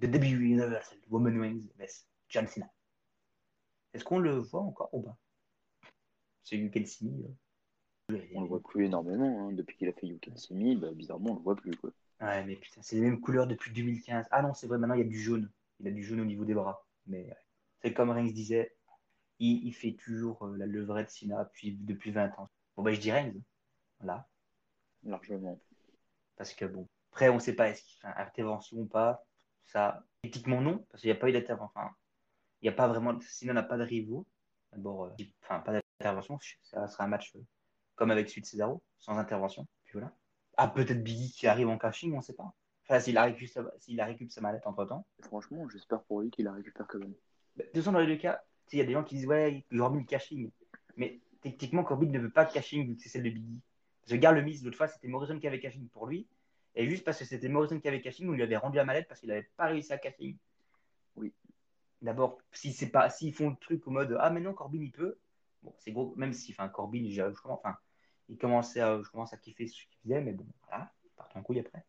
The debut Universal Woman Wings vs John Cena. Est-ce qu'on le voit encore ou pas? C'est You Can See Me. euh. On le voit plus énormément. hein. Depuis qu'il a fait You Can See Me, bah, bizarrement, on le voit plus. Quoi. Ouais, mais putain, c'est les mêmes couleurs depuis 2015. Ah non, c'est vrai, maintenant il y a du jaune. Il a du jaune au niveau des bras. Mais ouais. c'est comme Reigns disait, il, il fait toujours euh, la levrette Cena depuis, depuis 20 ans. Bon, bah je dis Reigns. Voilà. Largement. Parce que bon, après, on ne sait pas est-ce qu'il fait une intervention ou pas. Ça, éthiquement, non, parce qu'il n'y a pas eu d'intervention. Enfin, il n'y a pas vraiment. Cena n'a pas de rivaux. D'abord, euh, enfin, pas d'intervention. Ça sera un match euh, comme avec celui de Cesaro, sans intervention. Puis voilà. Ah, peut-être Biggie qui arrive en caching, on ne sait pas. Enfin, s'il a récupéré sa, s'il a récupéré sa mallette entre temps. Franchement, j'espère pour lui qu'il la récupère quand même. Bah, De toute façon, dans les deux cas, il y a des gens qui disent Ouais, Corbin caching. Mais techniquement, Corbin ne veut pas caching vu que c'est celle de Biggie. Parce que regarde le Miz, l'autre fois, c'était Morrison qui avait caching pour lui. Et juste parce que c'était Morrison qui avait caching, on lui avait rendu la mallette parce qu'il n'avait pas réussi à caching. Oui. D'abord, si c'est pas, s'ils font le truc au mode Ah, mais non, Corbin il peut. Bon, c'est gros, même si, enfin, Corbin, je, je commence, enfin, il commençait à, je commence à kiffer ce qu'il faisait, mais bon, voilà, il part en couille après.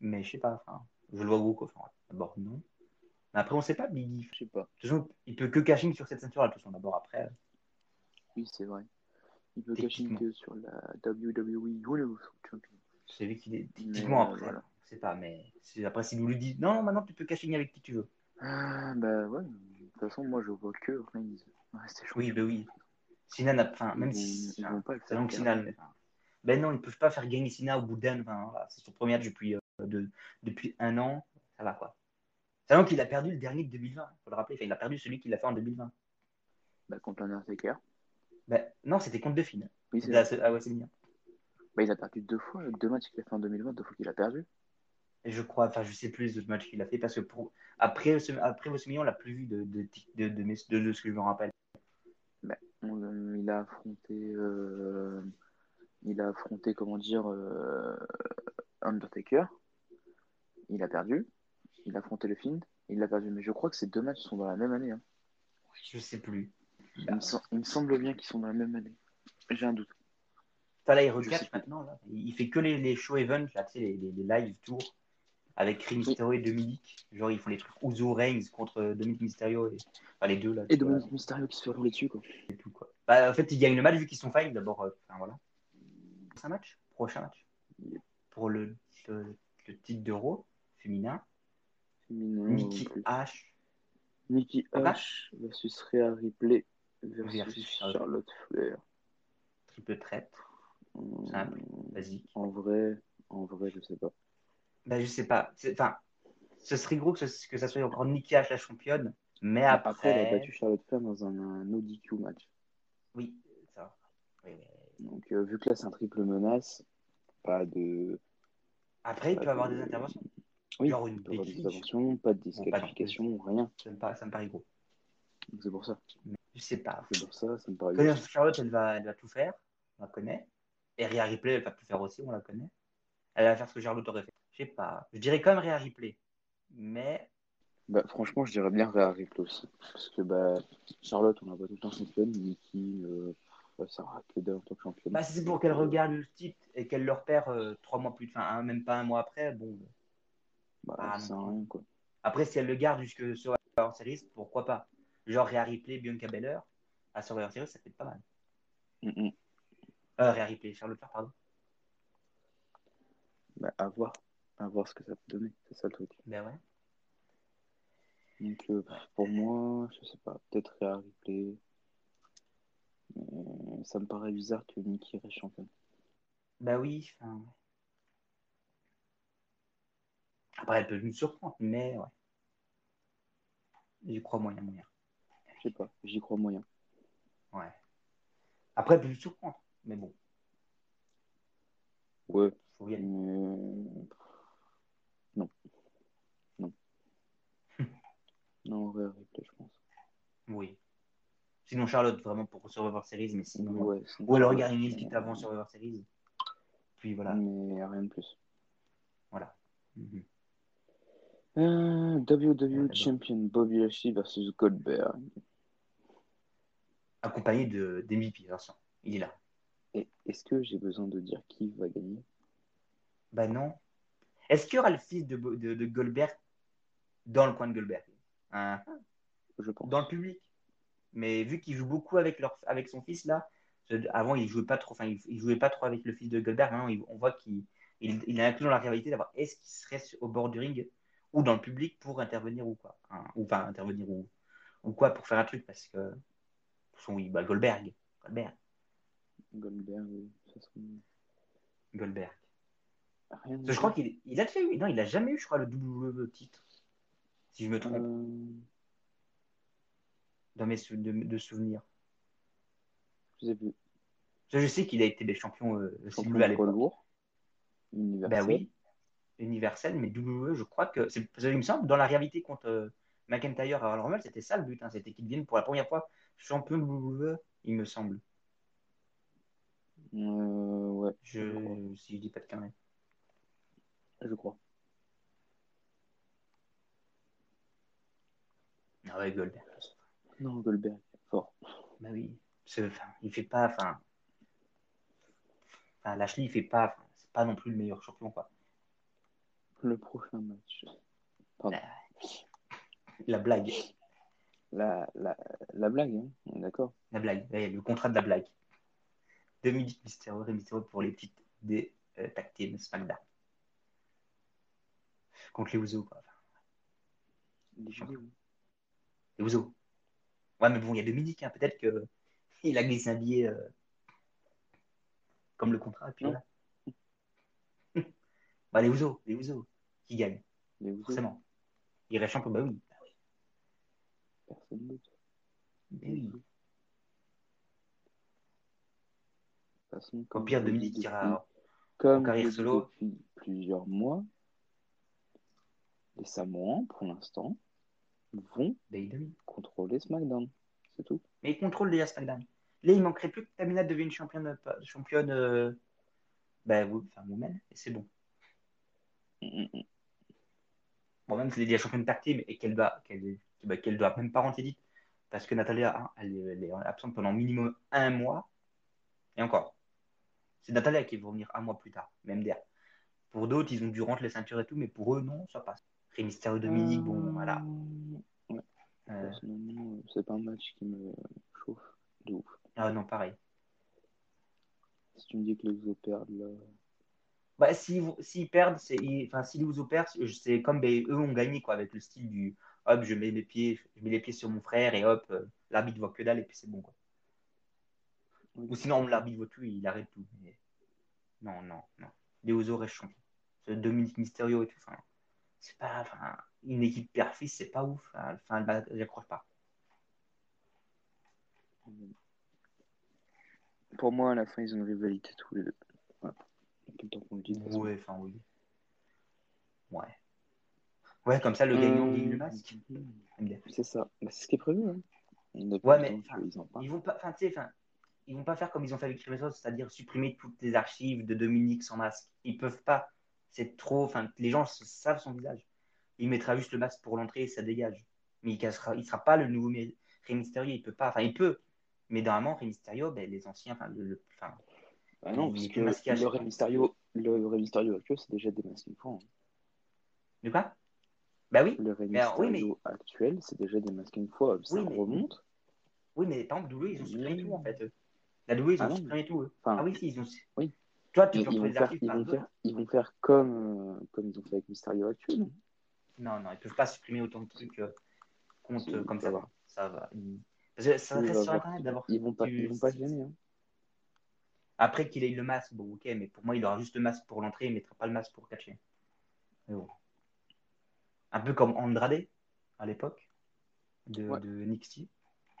Mais je sais pas, enfin, je le vois gros, quoi. Enfin, d'abord, non. Mais après, on sait pas, Biggie. Je sais pas. De toute façon, il peut que caching sur cette ceinture-là, de toute façon, d'abord, après. euh, Oui, c'est vrai. Il peut cacher Techniquement. que sur la WWE Universal Champion. C'est lui qui est Mais, techniquement euh, après. voilà. Je sais pas, mais après, s'il nous le dit, non, maintenant tu peux caching avec qui tu veux. Ah, bah ouais. De toute façon, moi, je vois que Reigns. Oui, ben oui. Sina n'a enfin, même Ils si. ils pas le c'est faire long que perdre. Sina le- enfin, Ben non, ils peuvent pas faire gagner Sina au bout d'un. Enfin, c'est son premier depuis, euh, de- depuis un an. Ça va quoi. Sachant qu'il a perdu le dernier de 2020, faut le rappeler. Enfin, il a perdu celui qu'il a fait en 2020. Bah, contre l'Undertaker. Ben, non, c'était contre Delphine. Oui, c'est Ah ouais, c'est bien. Bah, il a perdu deux fois. Deux matchs qu'il a fait en 2020, deux fois qu'il a perdu. Et je crois, enfin, je sais plus les autres matchs qu'il a fait parce que pour, après, ce- après on l'a plus vu de, de, de, de, de- ce que je me rappelle. On- euh, il a affronté. euh, il a affronté, comment dire, euh, Undertaker. Il a perdu. Il a affronté le Fiend. Il a perdu. Mais je crois que ces deux matchs sont dans la même année. hein. Je sais plus. Il, me sem- il me semble bien qu'ils sont dans la même année. J'ai un doute. Enfin, là, il recatch maintenant. Là. Il fait que les, les show events, là, tu sais, les, les, les live tours avec Rey Mysterio et Dominique. Genre, ils font les trucs Uzo Reigns contre Dominique Mysterio. Et, enfin, les deux, là. Et Dominique Mysterio qui se fait rouler dessus, quoi. et tout, quoi. Bah, en fait, ils gagnent le match vu qu'ils sont five d'abord. euh, Enfin, voilà. C'est un match? Prochain match Pour le, le, le titre d'euro féminin. Féminin, plus. H. Nikki Papa H versus Rhea Ripley versus, Versus Charlotte. Flair. Triple traite. Simple, basique. En vrai, en vrai, je sais pas. Bah, je sais pas. Enfin, ce serait gros que, ce- que ça soit encore Nikki H la championne. Mais après. Après, elle a battu Charlotte Flair dans un, un no DQ match. Oui, ça. Oui, mais- Donc, euh, vu que là, c'est un triple menace, pas de. Après, il peut avoir de- des interventions. Oui, Genre une il peut y avoir des interventions, pas de pas de- disqualification, rien. Ça me paraît, ça me paraît gros. C'est pour ça. Mais je sais pas. C'est pour ça, ça me paraît. Connaître Charlotte, elle va, elle va tout faire. On la connaît. Et Rhea Ripley, elle va tout faire aussi. On la connaît. Elle va faire ce que Charlotte aurait fait. Je sais pas. Je dirais quand même Rhea Ripley. Mais Bah, franchement, je dirais bien Rhea Ripley aussi. Parce que bah, Charlotte, on la voit tout le temps championne. Nikki, euh, bah, ça sera que d'elle en tant que championne. bah, si c'est pour qu'elle regarde le titre et qu'elle le repère euh, trois mois plus enfin, un- même pas un mois après, bon. Bah, Ah, ça sert non. à rien, quoi. Après, si elle le garde jusque sur Series, pourquoi pas? Genre Rhea Ripley, Bianca Belair à Survivor Series, ça fait pas mal. Mm. Euh, Rhea Ripley, Charlotte Flair, pardon. Bah, à voir. À voir ce que ça peut donner. C'est ça le truc. Ben ouais. Donc, euh, pour moi, je sais pas. Peut-être Rhea Ripley. Mais ça me paraît bizarre que Nikki reste championne. Bah oui. enfin. Après, elle peut nous surprendre, mais ouais. J'y crois moyen, moyen. Je sais pas. J'y crois moyen. Ouais. Après, elle peut nous surprendre, mais bon, Ouais. faut y aller. Mais... Non. Non. non, Rhea Ripley, je pense. Oui. Sinon, Charlotte, vraiment pour Survivor Series, mais sinon. Ouais, Ou alors ouais, regarder une petite avant Survivor Series. Puis voilà. Mais rien de plus. voilà. Mhm. Euh, WWE. Champion Bobby Lashley versus Goldberg. Accompagné de d'MVP, attention. Il est là. Est-ce que j'ai besoin de dire qui va gagner? Bah non. Est-ce qu'il y aura le fils de, de, de Goldberg dans le coin de Goldberg? Hein, je pense. dans le public. Mais vu qu'il joue beaucoup avec, leur, avec son fils là, avant il jouait pas trop, enfin il, jouait pas trop avec le fils de Goldberg. Maintenant on voit qu'il il, il est inclus dans la rivalité d'avoir est-ce qu'il serait au bord du ring ou dans le public pour intervenir ou quoi, Hein, ou enfin intervenir ou, ou quoi pour faire un truc parce que son bah Goldberg, Goldberg, Goldberg, oui. Goldberg. Rien Parce que je crois qu'il il a déjà eu, non il a jamais eu je crois le WWE titre, si je me trompe Euh, dans mes sou- de, de souvenirs. je sais plus. Je sais qu'il a été des champions euh, Champion à l'époque. lourd. Universel. Ben oui, universel, mais WWE, je crois que il me semble, dans la réalité contre euh, McIntyre à Royal c'était ça le but, hein, c'était qu'il devienne pour la première fois champion de WWE, il me semble. Euh, ouais, Je, Je crois. si je dis pas de conneries. je crois. Ah ouais, Goldberg. Non, Goldberg, fort. Ben oui, enfin, il fait pas, enfin, enfin, Lashley, il fait pas, c'est pas non plus le meilleur champion, quoi. Le prochain match. Pardon. La blague, La, la, la blague, hein, d'accord. la blague, Ouais, le contrat de la blague. Dominique Mysterio, Rey Mysterio pour les titres des euh, tag team SmackDown. Contre les Usos, quoi. Les vidéos. Les Usos. Ouais, mais bon, il y a Dominique, hein, peut-être que il a glissé un billet euh, comme le contrat, et puis voilà. bah, les Usos, les Usos, qui gagnent, Les forcément. Il reste champion, bah oui. Bah oui. personne d'autre. Mais oui. De toute façon, Au pire, Dominique ira. comme carrière solo. Depuis plusieurs mois, les Samoans, pour l'instant, vont Bah, contrôler SmackDown. C'est tout. Mais il contrôle déjà SmackDown. Là, il manquerait plus que Tamina devienne championne, euh, championne euh, bah, oui, enfin, woman, et c'est bon. Mm, mm, mm. Bon, même si elle est déjà championne tag team et qu'elle doit, qu'elle, bah, doit même pas rentrer vite, parce que Natalia, hein, elle est absente pendant minimum un mois, et encore. C'est Natalia qui va revenir un mois plus tard, même derrière. Pour d'autres, ils ont dû rentrer les ceintures et tout, mais pour eux, non, ça passe. Rey Mysterio, Dominique, bon, voilà. Ouais, Euh, euh, c'est pas un match qui me chauffe de ouf. ah non, pareil. Si tu me dis que les Usos perdent, là, Bah, s'ils s'ils perdent, c'est, enfin, s'ils vous perdent, c'est comme ben, eux ont gagné, quoi, avec le style du hop, je mets mes pieds, je mets les pieds sur mon frère et hop, euh, l'arbitre voit que dalle et puis c'est bon, quoi. Oui. Ou sinon, l'arbitre voit tout et il arrête tout. Mais... Non, non, non. Restent champions. Ce Dominique Mysterio et tout, enfin, c'est pas, enfin, une équipe père-fils, c'est pas ouf. hein. Enfin, bah, j'accroche pas. Pour moi, à la fin, ils ont une rivalité tous les deux. Voilà. Tout le temps qu'on le dit. Ouais, enfin, oui. Ouais. Ouais, comme ça, le gagnant Euh, gagne le masque. C'est ça. Bah, c'est ce qui est prévu. Hein. Ouais, mais, parlent. Ils vont pas, enfin, tu sais, enfin, ils vont pas faire comme ils ont fait avec Cremesos, c'est-à-dire supprimer toutes les archives de Dominique sans masque. Ils peuvent pas. C'est trop. Enfin, les gens savent son visage. Il mettra juste le masque pour l'entrée et ça dégage. Mais il cassera, il sera pas le nouveau Rey Mysterio. Il peut pas. Enfin, il peut. Mais normalement, Rey Mysterio, ben, les anciens, enfin, le, le- enfin, Bah non, parce que le Rey. Mysterio, le Rey Mysterio actuel, c'est déjà démasqué une fois. hein. de quoi? Bah oui. Le Rey alors, oui, Mysterio actuel, c'est déjà démasqué une fois. Ça Oui, mais- remonte. Oui, mais par exemple, WWE, ils ont supprimé tout en fait. La WWE, ils ont Ah non. supprimé tout. eux. Enfin, Ah oui, si, ils ont. Oui. Toi, tu ils, vont faire, ils, vont faire, ils vont faire comme, euh, comme ils ont fait avec Mysterio actuel. Non, non, ils peuvent pas supprimer autant de trucs euh, Si, euh, comme ça. voir. Ça va. Ils- Parce que ça reste sur. Internet d'abord. Ils vont pas, Tu- ils vont pas gêner. Hein. Après qu'il ait le masque, bon, ok, mais pour moi, il aura juste le masque pour l'entrée, il mettra pas le masque pour catcher. Mais bon. Un peu comme Andrade à l'époque de, Ouais. de NXT.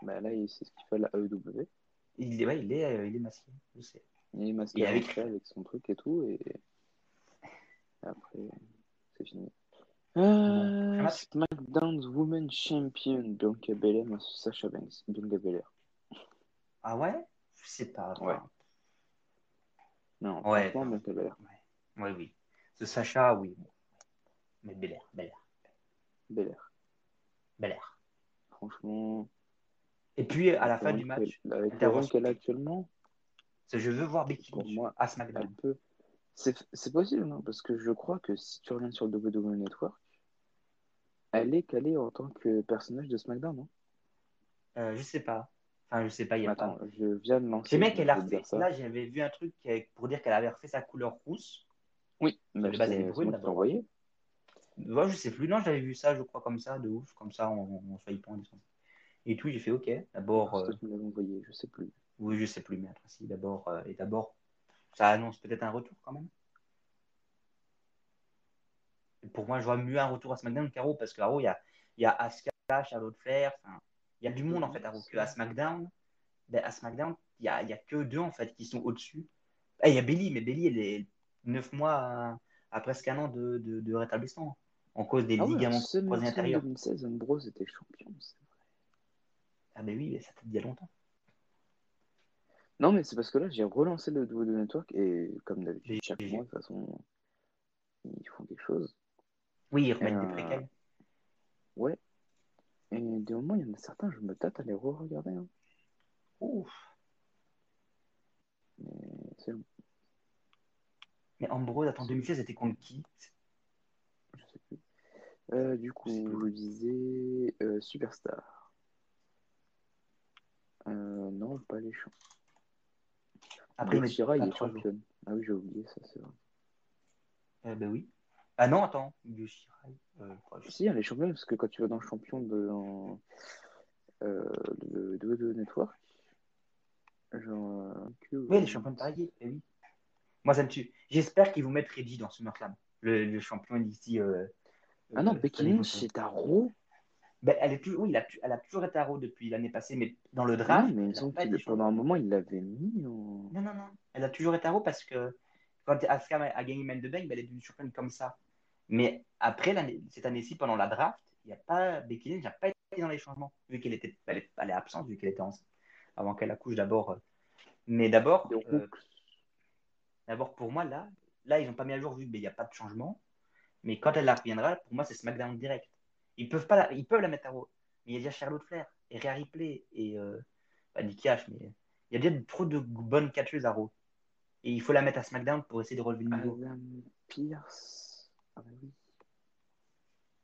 Bah là, c'est ce qu'il fait à la AEW. Il est, ouais, il est, euh, il est masqué, je sais. Il est masqué Et avec- avec son truc et tout. Et, et après, c'est fini. Euh. SmackDown's Women Champion, Bianca Belair versus Sasha Banks. Bianca Belair. Ah ouais? Je sais pas. Ouais. Non, Ouais, enfin. Bianca Belair. Ouais, oui. Ce Sacha, oui. Mais Belair, Belair, Belair. Belair. Franchement. Puis, à la fin du match, Avec le qu'elle a actuellement, je veux voir Becky Lynch moi, à elle SmackDown. peut. C'est possible, non? Parce que je crois que si tu reviens sur le WWE Network, elle elle est calée en tant que personnage de SmackDown, non? Euh, je sais pas. Enfin, je sais pas, il y a Attends, pas. je viens de lancer. Bien qu'elle a refait. Là, j'avais vu un truc pour dire qu'elle avait refait sa couleur rousse. Oui, mais elle est brune, envoyé. Ouais, je sais plus. Non, j'avais vu ça, je crois, comme ça, de ouf, comme ça, en, en swipant. Et tout, j'ai fait OK. D'abord, euh, que envoyé, je sais plus. oui, je sais plus, mais attends, si, d'abord, euh, et d'abord, ça annonce peut-être un retour quand même. Pour moi, je vois mieux un retour à SmackDown qu'Arrow, parce qu'Arrow, il y a, il y a Asuka, Charlotte Flair, enfin, il y a du monde en fait, Arrow, que à SmackDown. Ben, à SmackDown, il y a, y a que deux en fait qui sont au-dessus. Ah, il y a Belly, mais Belly, elle est neuf mois à, à presque un an de, de, de rétablissement, en cause des Ah ouais, ligaments en croisés intérieurs. 2016, Ambrose était champion. c'est. Ah ben oui, mais ça date d'il y a longtemps. Non, mais c'est parce que là, j'ai relancé le double de Network et comme d'habitude, chaque mois, de toute façon, ils font quelque chose. Oui, ils remettent Euh, des préquels. Ouais. Et des moments, il y en a certains, je me tâte à les re-regarder. hein. Ouf. Mais c'est long, Mais Ambrose, attends, 2016, c'était contre qui? Je sais plus. Euh, du coup, je disais euh, Superstar. Euh, non, pas les champs. Après, mais il est championne. Ah oui, j'ai oublié ça, c'est vrai. Euh, ben oui. Ah non, attends, Yoshirai. Euh, Si, elle est championne parce que quand tu vas dans le champion de euh, de, de, de Network, genre. euh, que- Oui, elle est championne par équipe, eh oui. Moi, ça me tue. J'espère qu'ils vont mettre Reggie dans SummerSlam, le, le champion d'ici. Euh, Ah non, Becky Lynch, c'est à Raw. Ben, elle, est oui, elle, a, elle a toujours été à Raw depuis l'année passée, mais dans le draft. mais elle a pas pendant un moment, il l'avait mis en. Non, non, non. Elle a toujours été à Raw parce que quand Asuka a gagné Man de Bank, ben, elle est devenue championne comme ça. Mais après, cette année-ci, pendant la draft, il n'y a pas, Becky Lynch n'a pas été dans les changements, vu qu'elle était, elle est, elle est absente, vu qu'elle était enceinte, avant qu'elle accouche d'abord. euh. Mais d'abord, euh, d'abord pour moi, là, là ils n'ont pas mis à jour, vu qu'il n'y a pas de changement. Mais quand elle reviendra, pour moi, c'est SmackDown direct. Ils peuvent, pas la, ils peuvent la mettre à Raw. Mais il y a déjà Charlotte Flair, et Rhea Ripley, et euh, pas Nikki Ash, mais il y a déjà trop de bonnes catcheuses à Raw. Et il faut la mettre à SmackDown pour essayer de relever le niveau. Adam Pierce. Ah bah oui.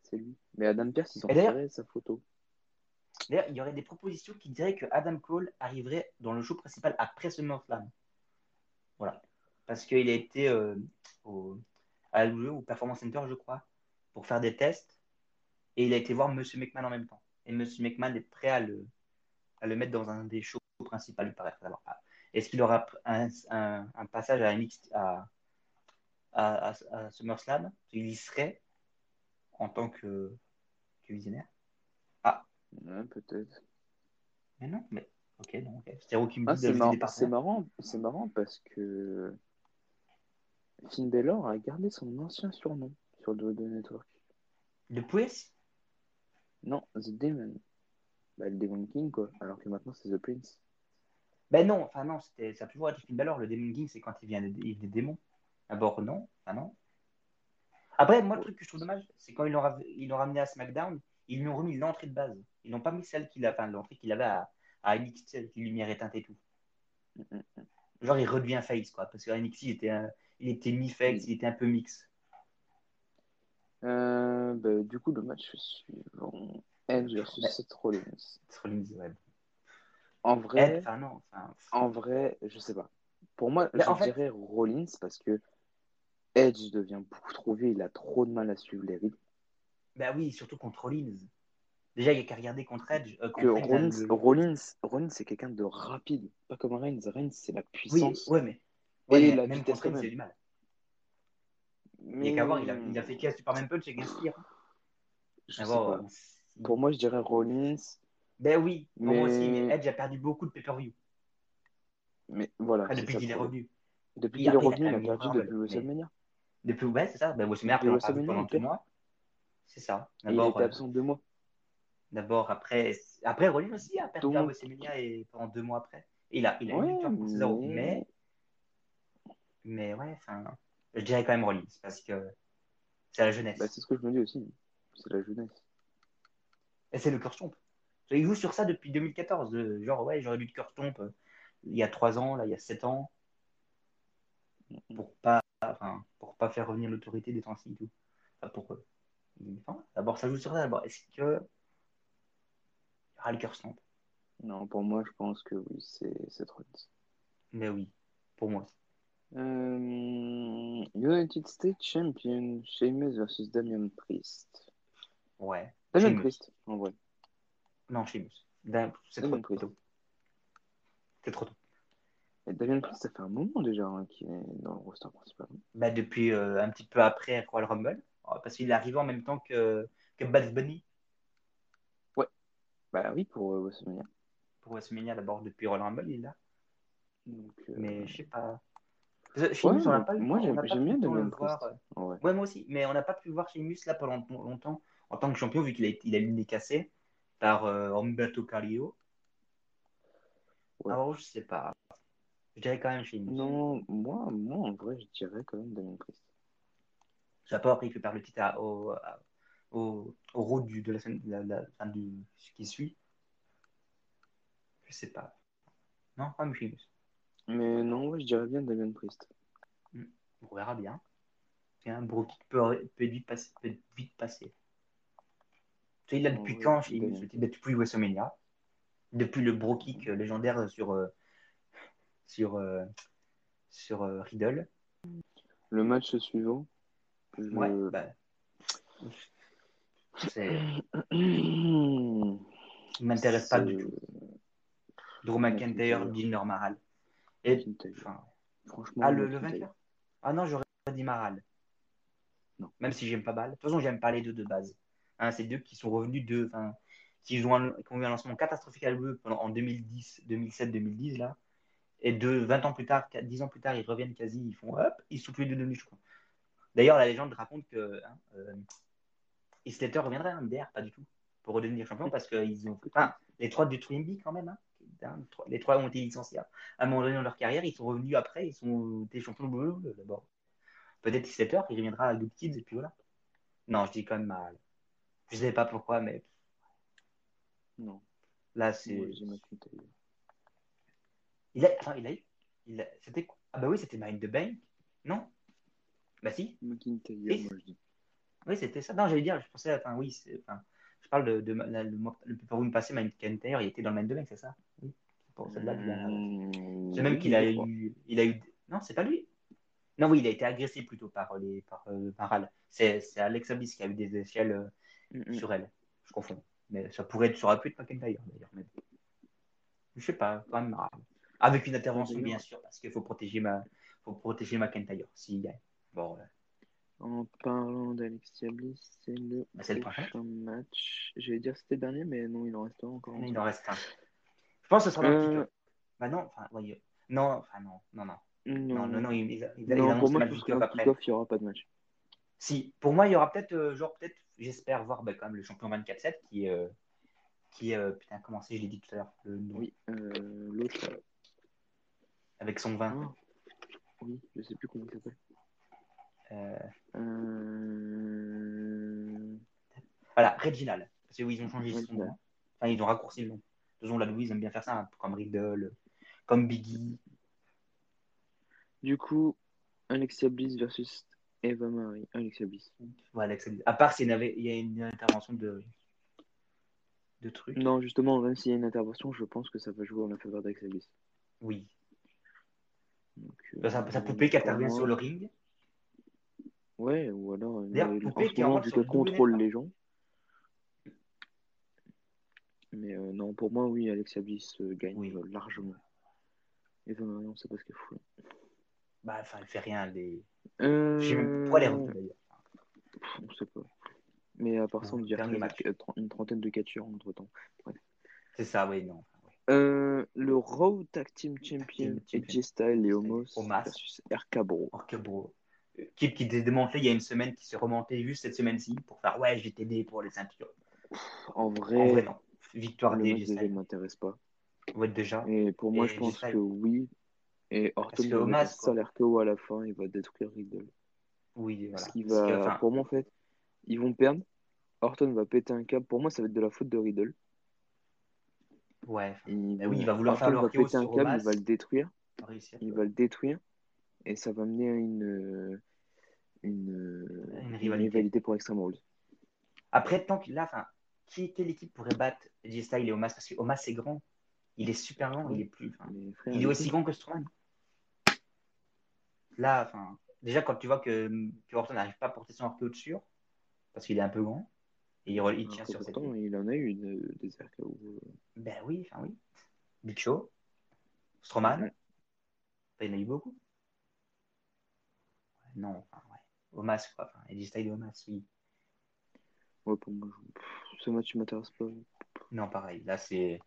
C'est lui. Mais Adam Pierce, ils ont retiré sa photo. D'ailleurs, il y aurait des propositions qui diraient que Adam Cole arriverait dans le show principal après SummerSlam. Voilà. Parce qu'il a été euh, au, à WWE, au Performance Center, je crois, pour faire des tests. Et il a été voir Monsieur McMahon en même temps. Et Monsieur McMahon est prêt à le, à le mettre dans un des shows principaux, il paraît. Ah, est-ce qu'il aura un, un- un passage à, NXT à, à, à- SummerSlam? Il y serait en tant que, visionnaire. Ouais, peut-être. Mais non, mais ok, non, Ah, c'est marrant, c'est marrant, parce que Finn Balor a gardé son ancien surnom sur le WWE Network. De Prince Non, The Demon. Bah, le Demon King, quoi. Alors que maintenant, c'est The Prince. Ben non, enfin non, c'était, ça a toujours été Finn Balor. Le Demon King, c'est quand il vient des, démons. D'abord, non, enfin non. Après, moi, le truc que je trouve dommage, c'est quand ils l'ont, rav- ils l'ont ramené à SmackDown, ils lui ont remis l'entrée de base. Ils n'ont pas mis celle qu'il a, enfin, l'entrée qu'il avait à, à NXT avec les lumières éteintes et tout. Genre, il redevient face, quoi. Parce qu'à NXT, il était, un- il était mi-face, il était un peu mix. Euh, bah, du coup, le match suivant Edge versus Ouais. Seth Rollins. Rollins, ouais. En Ed, vrai, non, en vrai, je sais pas. Pour moi, Mais je en fait- dirais Rollins parce que Edge devient beaucoup trop vieux, il a trop de mal à suivre les rythmes. Ben oui, surtout contre Rollins. Déjà, il n'y a qu'à regarder contre Edge. euh, Que contre Rollins, Rollins, Rollins c'est quelqu'un de rapide, pas comme Reigns. Reigns, c'est la Oui, puissance. ouais, mais, ouais, Et mais la même vitesse contre Reigns, c'est du mal. Il n'y a qu'à voir, il a, il a fait qu'un Superman Punch avec un spear. Je sais D'abord, pas. Pour moi, je dirais Rollins, Ben oui, pour moi aussi, Mais- mais Edge a perdu beaucoup de pay-per-view mais voilà. Enfin, depuis qu'il est revenu. Depuis qu'il est revenu, il a perdu depuis mais- WrestleMania. Depuis, ouais, c'est ça. Ben, WrestleMania, après, on pendant deux mois. C'est ça. Il été euh, absent deux mois. d'abord après, après Rollins aussi a perdu à WrestleMania et pendant deux mois après. Il a, il a une Ouais, victoire contre Cesaro. mais- Mais, mais ouais, enfin, je dirais quand même Rollins parce que c'est la jeunesse. Bah, c'est ce que je me dis aussi. C'est la jeunesse. Et c'est le cœur stomp. Il joue sur ça depuis 2014. de genre, ouais, j'aurais dû de cœur stomp euh, il y a trois ans, là, il y a sept ans, pour pas, enfin, pour pas faire revenir l'autorité des temps et tout. Enfin, pour, euh, Enfin, D'abord, ça joue sur ça. D'abord, est-ce que il y aura le cœur stamp Non, pour moi, je pense que oui, c'est Rollins. Mais oui, pour moi. Euh, United States Champion, Sheamus versus Damian Priest. Ouais. Priest, en vrai. Non, Sheamus. C'est Damien trop tôt. C'est trop tôt. Et Damian Priest, ça fait un moment déjà hein, qu'il est dans le roster principal. Bah, depuis euh, un petit peu après Royal Rumble, euh, parce qu'il est arrivé en même temps que, que Bad Bunny Bah oui, pour euh, WrestleMania. pour WrestleMania d'abord depuis Royal Rumble, il est là. Donc, euh, Mais je sais pas. On n'a eu moi, j'aime- bien le Damien voir. Priest. ouais. Ouais, moi aussi. Mais on n'a pas pu voir Sheamus là pendant longtemps en tant que champion, vu qu'il a, il a le nez cassé par euh, Humberto. Ouais. Alors, je sais pas. Je dirais quand même Sheamus. Non, moi, moi, en vrai, je dirais quand même Damien Priest. Après, il fait perdre le titre à- au, à- au, au du, de la semaine, la, la- enfin, du, ce qui suit. Je sais pas. Non, même Sheamus. Mais non, ouais, je dirais bien Damien Priest. On verra bien. C'est un bro kick peut, peut vite passer. Peut vite passer. Tu sais, il Oh, depuis quand Sheamus Damien. Depuis WrestleMania. Depuis le bro kick euh, légendaire sur, euh, sur, euh, sur euh, Riddle. Le match suivant, je... Ouais, bah. C'est. Il m'intéresse pas du tout. Drew McIntyre. Jinder Mahal. Et, enfin, Franchement, ah, le, vainqueur? Ah non, j'aurais pas dit Mahal. Non. Même si j'aime pas Mahal. De toute façon, j'aime pas les deux de base. Hein, c'est deux qui sont revenus de. Qui, jouent ont eu un lancement catastrophique à l'UE en 2010, 2007, 2010 là. Et de 20 ans plus tard, 10 ans plus tard, ils reviennent quasi, ils font hop, ils sont tous les deux devenus champions. D'ailleurs, la légende raconte que hein, euh, Slater reviendrait à MDR, pas du tout, pour redevenir champion parce qu'ils ont. Enfin, les trois du Twin quand même, hein, hein, les trois- ont été licenciés à un moment donné dans leur carrière, ils sont revenus après, ils sont été champions de WWE d'abord. Peut-être Slater, il reviendra à Good Kids et puis voilà. Non, je dis quand même mal. Je sais pas pourquoi, mais Non, là c'est. McIntyre. Il a, attends, il a eu. Il a... C'était quoi? Ah bah oui, c'était Mind the Bank. Non? Bah si. McIntyre, Et- moi, je dis. Oui, c'était ça. Non, j'allais dire, je pensais, enfin oui, c'est, enfin, je parle de, de, la- le, le Paper passé, Mind Canter, il était dans le Mind the Bank, c'est ça? Oui. C'est pour celle-là a. Mmh, C'est même oui, qu'il a eu, il a eu. Non, c'est pas lui. Non, oui, il a été agressé plutôt par les, par, euh, par Al. C'est, Alexa Bliss qui a eu des échelles euh, Mm, mm. sur elle. Je confonds. Mais ça pourrait être, aurait pu être McIntyre d'ailleurs. Mais... Je sais pas, quand même. Avec une intervention, bien sûr, parce qu'il faut protéger ma, faut protéger McIntyre s'il gagne. Bon, euh, En parlant d'Alexia Bliss, c'est le Bah, c'est le prochain match. J'allais dire c'était le dernier, mais non, il en reste un encore. il en reste un. Je pense que ce sera dans le Euh, kick-off. Bah non, enfin, voyez. Non, enfin non, non, non. Non, non, non, il, il, il, il Non, pour moi, match il n'y aura pas de match. Si, pour moi, il y aura peut-être, euh, genre, peut-être, j'espère voir bah, quand même le champion 24-7 qui est, euh, qui est, euh, putain, comment c'est, je l'ai dit tout à l'heure, le nom, Oui, euh, l'autre. avec son vin. Ah, oui, je sais plus comment il s'appelle. Euh, Euh... voilà, Reginald. Parce que oui, ils ont changé son nom. Enfin, ils ont raccourci le nom. De toute façon, la Louise aime bien faire ça, hein, comme Riddle, comme Biggie. Du coup, Alexia Bliss versus Eva Marie. Alexia Bliss. Bliss. À part s'il y, y a une intervention de, de trucs. Non, justement, même s'il y a une intervention, je pense que ça va jouer en la faveur d'Alexia Bliss. Oui. Donc, euh, Sa, sa poupée qui intervient sur le ring. Ouais, ou alors, euh, D'ailleurs, Poupée qui moment, le contrôle les gens. Mais euh, non, pour moi, oui, Alexia Bliss euh, gagne Oui. euh, largement. Eva Marie, on sait pas ce qu'elle fout. Bah, enfin, elle fait rien. Les... Euh... Je sais même pas est revenue d'ailleurs. On sait pas. Mais à part ça, on dirait qu'il y a une trentaine de catcheurs entre temps. C'est ça, oui, non. Euh, le Raw Tag Team Champion. AJ Styles et Omos versus RK Bro. Or que bon, Kip qui s'est démantelé il y a une semaine, qui s'est remonté juste cette semaine-ci pour faire ouais, j'ai t'aidé pour les ceintures. En vrai, En vrai, non. Victoire le match déjà ne m'intéresse pas. Ouais, déjà. Et pour moi, Et je pense que oui. Et Orton que va mettre un quoi. sale RKO à la fin, il va détruire Riddle. Oui, voilà. Parce qu'il Parce que, va, enfin, pour moi, en fait, ils vont perdre. Orton va péter un câble. Pour moi, ça va être de la faute de Riddle. ouais, Il, Bah oui, il va vouloir faire Orton le va péter un câble, il va le détruire. réussir. Il va le détruire. Et ça va mener à une, une, une, Une rivalité. pour Extreme Rules. Après, tant qu'il là, enfin, qui, quelle équipe pourrait battre AJ Styles et Omas? Parce que Omas, c'est grand. Il est super grand, il est plus. frères, il est aussi grand que Strowman. Là, enfin, déjà, quand tu vois que, que Orton n'arrive pas à porter son RKO dessus, parce qu'il est un peu grand, et il, il Alors tient sur cette. pourtant, il en a eu de- des RKO. euh, Ben oui, enfin oui. Big Show, Strowman, Ouais. il y en a eu beaucoup. Ouais, Non, enfin, ouais. Omas, quoi. Enfin, Styles et Omas, oui. Ouais, pour moi, je- ce match ne m'intéresse pas. Non, pareil. Là, c'est.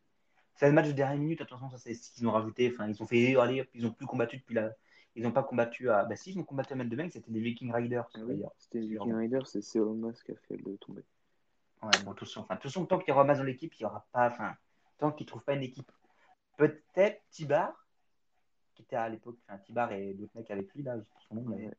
C'est le match de dernière minute, attention, ça c'est ce qu'ils ont rajouté. Enfin, ils ont fait allez, ils ont plus combattu depuis la. Ils n'ont pas combattu à. Bah si, ils ont combattu à Main Event, c'était des Viking Riders. Ah oui, c'était Qui Viking leur- Rider, c'est c'est Omas qui a fait le tomber. Ouais, bon, de toute façon, enfin, de toute façon, tant qu'il y aura Mas dans l'équipe, il n'y aura pas. Enfin, tant qu'ils ne trouvent pas une équipe. Peut-être Tibar, qui était à l'époque. Enfin, Tibar et d'autres mecs avec lui, là, je son nom, mais.